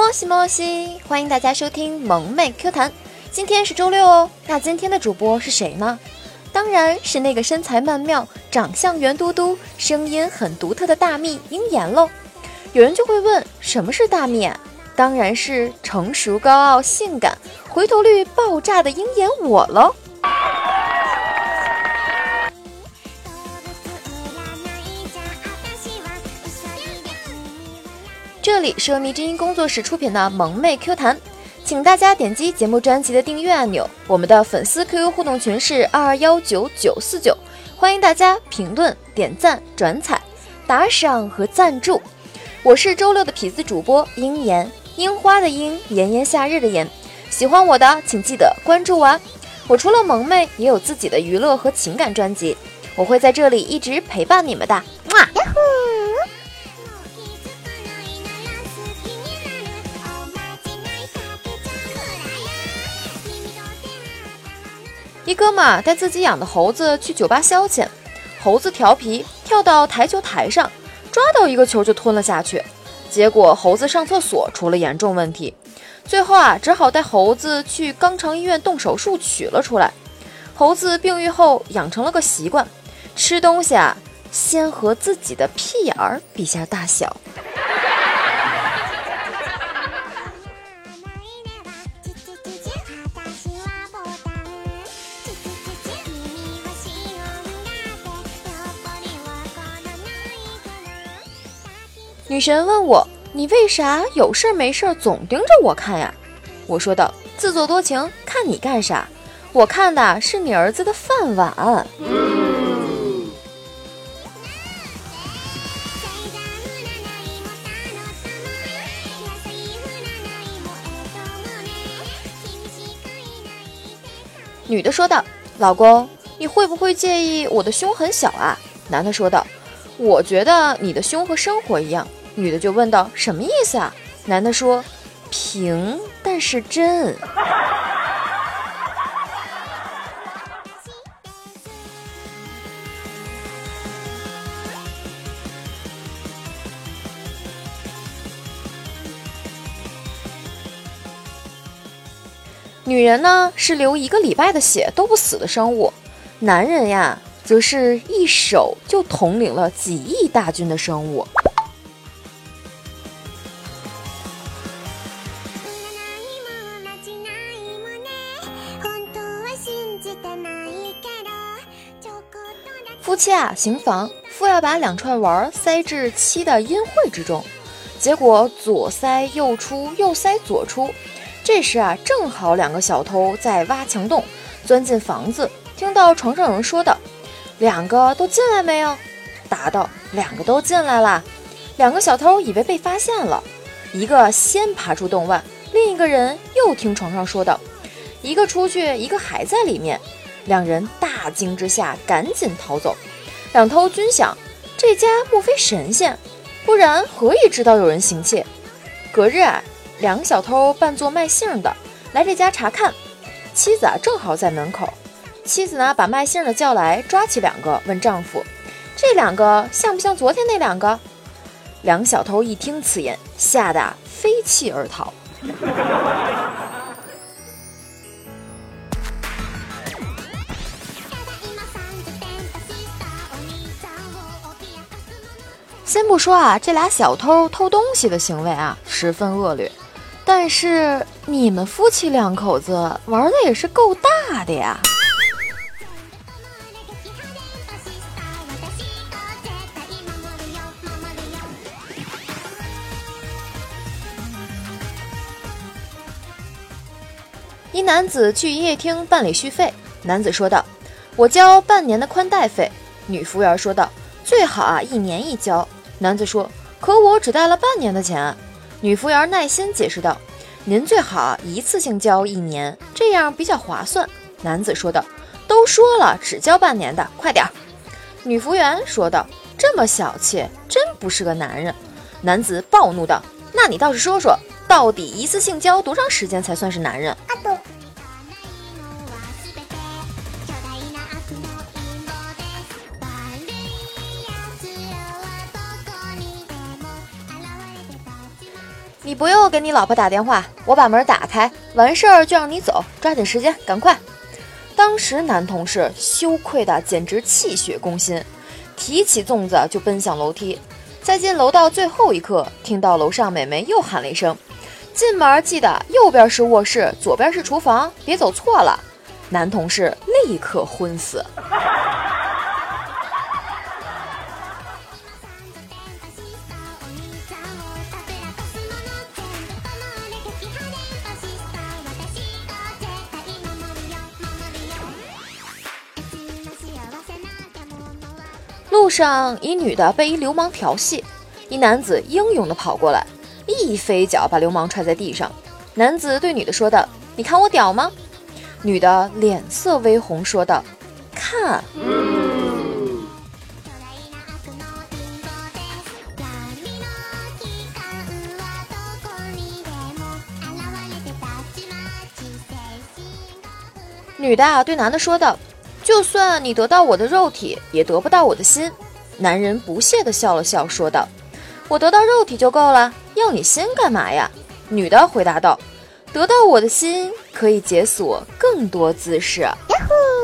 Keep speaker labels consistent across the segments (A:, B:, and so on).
A: 莫西莫西，欢迎大家收听萌妹 Q 弹。今天是周六哦，那今天的主播是谁呢？当然是那个身材曼妙、长相圆嘟嘟、声音很独特的大蜜鹰眼喽。有人就会问，什么是大蜜？当然是成熟、高傲、性感、回头率爆炸的鹰眼我喽。这里是迷之音工作室出品的萌妹 Q 弹，请大家点击节目专辑的订阅按钮。我们的粉丝 QQ 互动群是二二幺九九四九，欢迎大家评论、点赞、转采、打赏和赞助。我是周六的痞子主播樱言，樱花的樱，炎炎夏日的炎。喜欢我的，请记得关注我。我除了萌妹，也有自己的娱乐和情感专辑，我会在这里一直陪伴你们的。哇！哥们带自己养的猴子去酒吧消遣，猴子调皮，跳到台球台上，抓到一个球就吞了下去。结果猴子上厕所出了严重问题，最后啊，只好带猴子去肛肠医院动手术取了出来。猴子病愈后养成了个习惯，吃东西啊，先和自己的屁眼儿比下大小。女神问我：“你为啥有事没事总盯着我看呀？”我说道：“自作多情，看你干啥？我看的是你儿子的饭碗。”女的说道：“老公，你会不会介意我的胸很小啊？”男的说道：“我觉得你的胸和生活一样。”女的就问道：“什么意思啊？”男的说：“平，但是真。”女人呢是流一个礼拜的血都不死的生物，男人呀则是一手就统领了几亿大军的生物。夫妻啊行房，夫要把两串丸塞至妻的阴晦之中，结果左塞右出，右塞左出。这时啊，正好两个小偷在挖墙洞，钻进房子，听到床上有人说道：“两个都进来没有？”答道：“两个都进来了。”两个小偷以为被发现了，一个先爬出洞外，另一个人又听床上说道：“一个出去，一个还在里面。”两人大惊之下，赶紧逃走。两偷均想：这家莫非神仙？不然何以知道有人行窃？隔日啊，两个小偷扮作卖杏的来这家查看，妻子啊正好在门口。妻子呢把卖杏的叫来，抓起两个，问丈夫：“这两个像不像昨天那两个？”两小偷一听此言，吓得飞泣而逃。先不说啊，这俩小偷偷东西的行为啊，十分恶劣。但是你们夫妻两口子玩的也是够大的呀！一男子去营业厅办理续费，男子说道：“我交半年的宽带费。”女服务员说道：“最好啊，一年一交。”男子说：“可我只带了半年的钱。”女服务员耐心解释道：“您最好一次性交一年，这样比较划算。”男子说道：“都说了只交半年的，快点儿。”女服务员说道：“这么小气，真不是个男人。”男子暴怒道：“那你倒是说说，到底一次性交多长时间才算是男人？”你不用给你老婆打电话，我把门打开，完事儿就让你走，抓紧时间，赶快。当时男同事羞愧的简直气血攻心，提起粽子就奔向楼梯。在进楼道最后一刻，听到楼上美眉又喊了一声：“进门记得右边是卧室，左边是厨房，别走错了。”男同事立刻昏死。上，一女的被一流氓调戏，一男子英勇地跑过来，一飞脚把流氓踹在地上。男子对女的说道：“你看我屌吗？”女的脸色微红，说道：“看。”女的啊对男的说道。就算你得到我的肉体，也得不到我的心。男人不屑地笑了笑，说道：“我得到肉体就够了，要你心干嘛呀？”女的回答道：“得到我的心，可以解锁更多姿势。”呀呼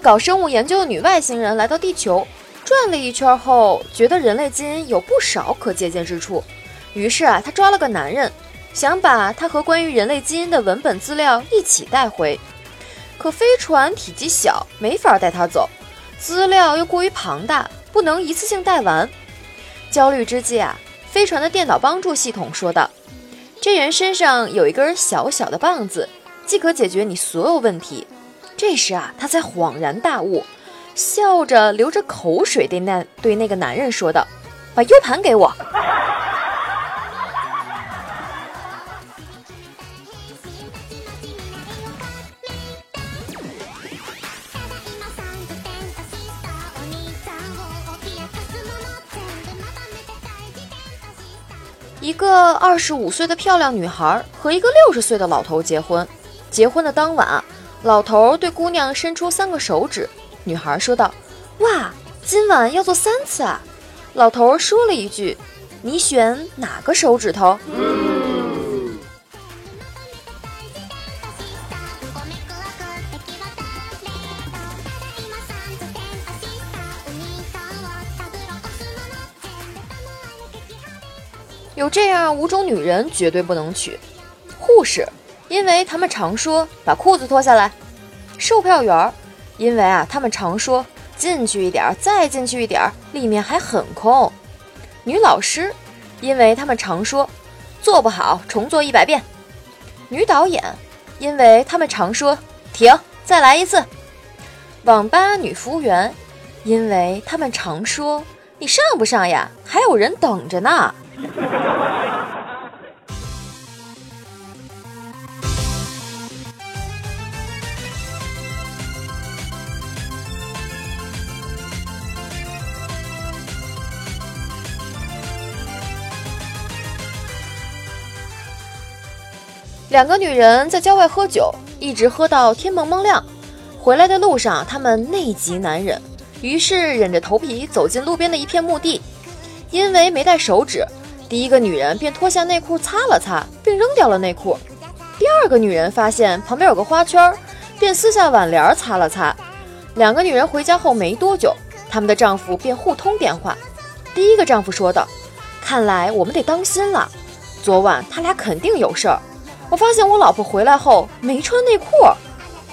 A: 搞生物研究的女外星人来到地球，转了一圈后，觉得人类基因有不少可借鉴之处，于是啊，她抓了个男人，想把他和关于人类基因的文本资料一起带回。可飞船体积小，没法带他走，资料又过于庞大，不能一次性带完。焦虑之际啊，飞船的电脑帮助系统说道：“这人身上有一根小小的棒子，即可解决你所有问题。”这时啊，他才恍然大悟，笑着流着口水对那对那个男人说道：“把 U 盘给我。” 一个二十五岁的漂亮女孩和一个六十岁的老头结婚，结婚的当晚。老头对姑娘伸出三个手指，女孩说道：“哇，今晚要做三次啊！”老头说了一句：“你选哪个手指头？”有这样五种女人绝对不能娶：护士。因为他们常说把裤子脱下来，售票员，因为啊他们常说进去一点儿，再进去一点儿，里面还很空。女老师，因为他们常说做不好重做一百遍。女导演，因为他们常说停，再来一次。网吧女服务员，因为他们常说你上不上呀？还有人等着呢。两个女人在郊外喝酒，一直喝到天蒙蒙亮。回来的路上，她们内急难忍，于是忍着头皮走进路边的一片墓地。因为没带手纸，第一个女人便脱下内裤擦了擦，并扔掉了内裤。第二个女人发现旁边有个花圈，便撕下挽帘擦了擦。两个女人回家后没多久，她们的丈夫便互通电话。第一个丈夫说道：“看来我们得当心了，昨晚他俩肯定有事儿。”我发现我老婆回来后没穿内裤。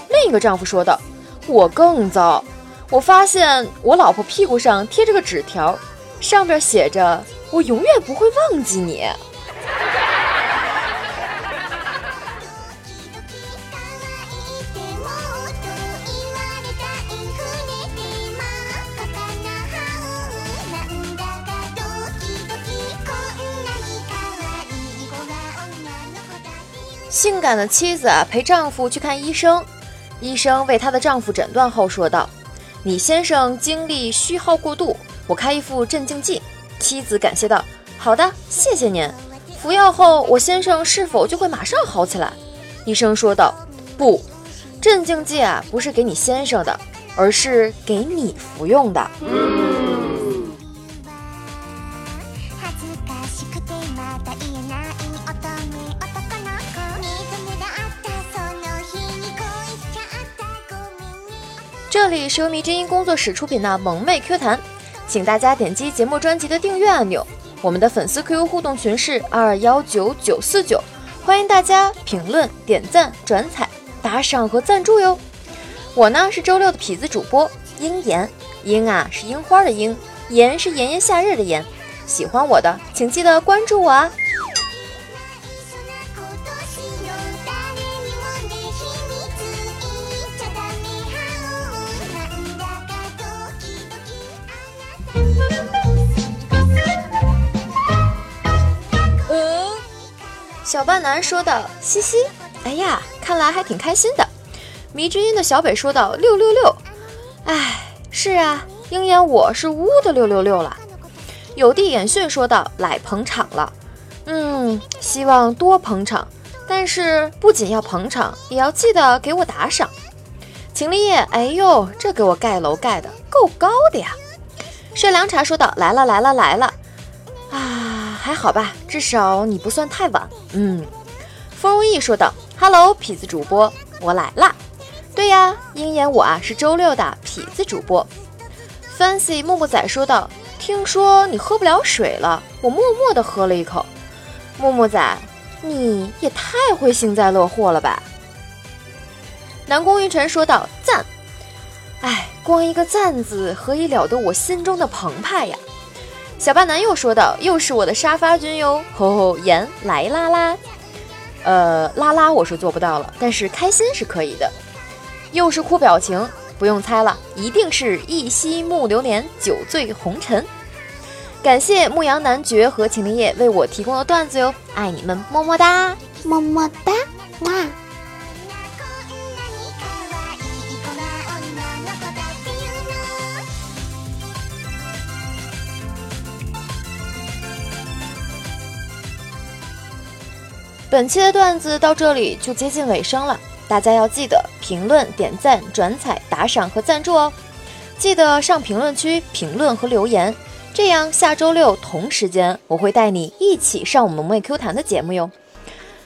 A: 另一个丈夫说道：“我更糟，我发现我老婆屁股上贴着个纸条，上边写着‘我永远不会忘记你’。”性感的妻子陪丈夫去看医生，医生为她的丈夫诊断后说道：“你先生精力虚耗过度，我开一副镇静剂。”妻子感谢道：“好的，谢谢您。”服药后我先生是否就会马上好起来？医生说道：“不，镇静剂啊不是给你先生的，而是给你服用的。”这里是由迷之音工作室出品的萌妹 Q 弹，请大家点击节目专辑的订阅按钮。我们的粉丝 QQ 互动群是二幺九九四九，欢迎大家评论、点赞、转采、打赏和赞助哟。我呢是周六的痞子主播樱言，樱啊是樱花的樱，炎是炎炎夏日的炎。喜欢我的，请记得关注我啊。小半男说道：“嘻嘻，哎呀，看来还挺开心的。”迷之音的小北说道：“六六六，哎，是啊，鹰眼我是呜的六六六了。”有地眼穴说道：“来捧场了，嗯，希望多捧场，但是不仅要捧场，也要记得给我打赏。”秦立业，哎呦，这给我盖楼盖的够高的呀！睡凉茶说道：“来了来了来了，啊。”还好吧，至少你不算太晚。嗯，风如意说道：“Hello，痞子主播，我来啦。”对呀，鹰眼我啊是周六的痞子主播。Fancy 木木仔说道：“听说你喝不了水了，我默默地喝了一口。”木木仔，你也太会幸灾乐祸了吧？南宫玉晨说道：“赞。”哎，光一个赞字，何以了得我心中的澎湃呀？小巴男又说道：“又是我的沙发君哟，吼吼，言来啦啦，呃，啦啦，我是做不到了，但是开心是可以的。又是哭表情，不用猜了，一定是一夕暮流年，酒醉红尘。感谢牧羊男爵和秦林叶为我提供的段子哟，爱你们，么么哒，
B: 么么哒，哇。”
A: 本期的段子到这里就接近尾声了，大家要记得评论、点赞、转采、打赏和赞助哦！记得上评论区评论和留言，这样下周六同时间我会带你一起上我们萌妹 Q 弹的节目哟。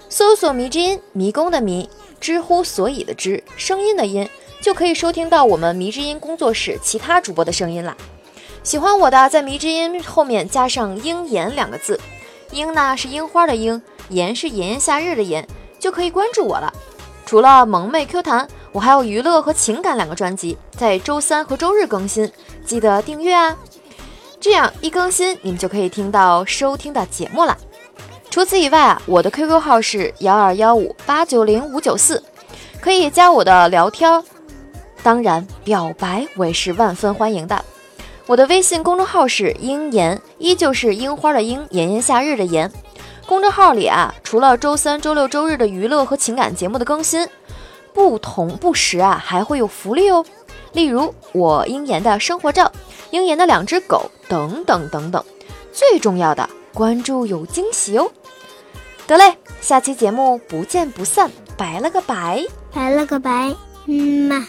A: 搜索“迷之音”，迷宫的迷，知乎所以的知，声音的音，就可以收听到我们迷之音工作室其他主播的声音啦。喜欢我的，在迷之音后面加上“鹰眼”两个字，鹰呢是樱花的樱。炎是炎炎夏日的炎，就可以关注我了。除了萌妹 Q 弹，我还有娱乐和情感两个专辑，在周三和周日更新，记得订阅啊！这样一更新，你们就可以听到收听的节目了。除此以外啊，我的 QQ 号是幺二幺五八九零五九四，可以加我的聊天。当然，表白我也是万分欢迎的。我的微信公众号是樱炎，依旧是樱花的樱，炎炎夏日的炎。公众号里啊，除了周三、周六、周日的娱乐和情感节目的更新，不同不时啊，还会有福利哦。例如我鹰岩的生活照、鹰岩的两只狗等等等等。最重要的，关注有惊喜哦。得嘞，下期节目不见不散，拜了个拜，
B: 拜了个拜，嗯嘛。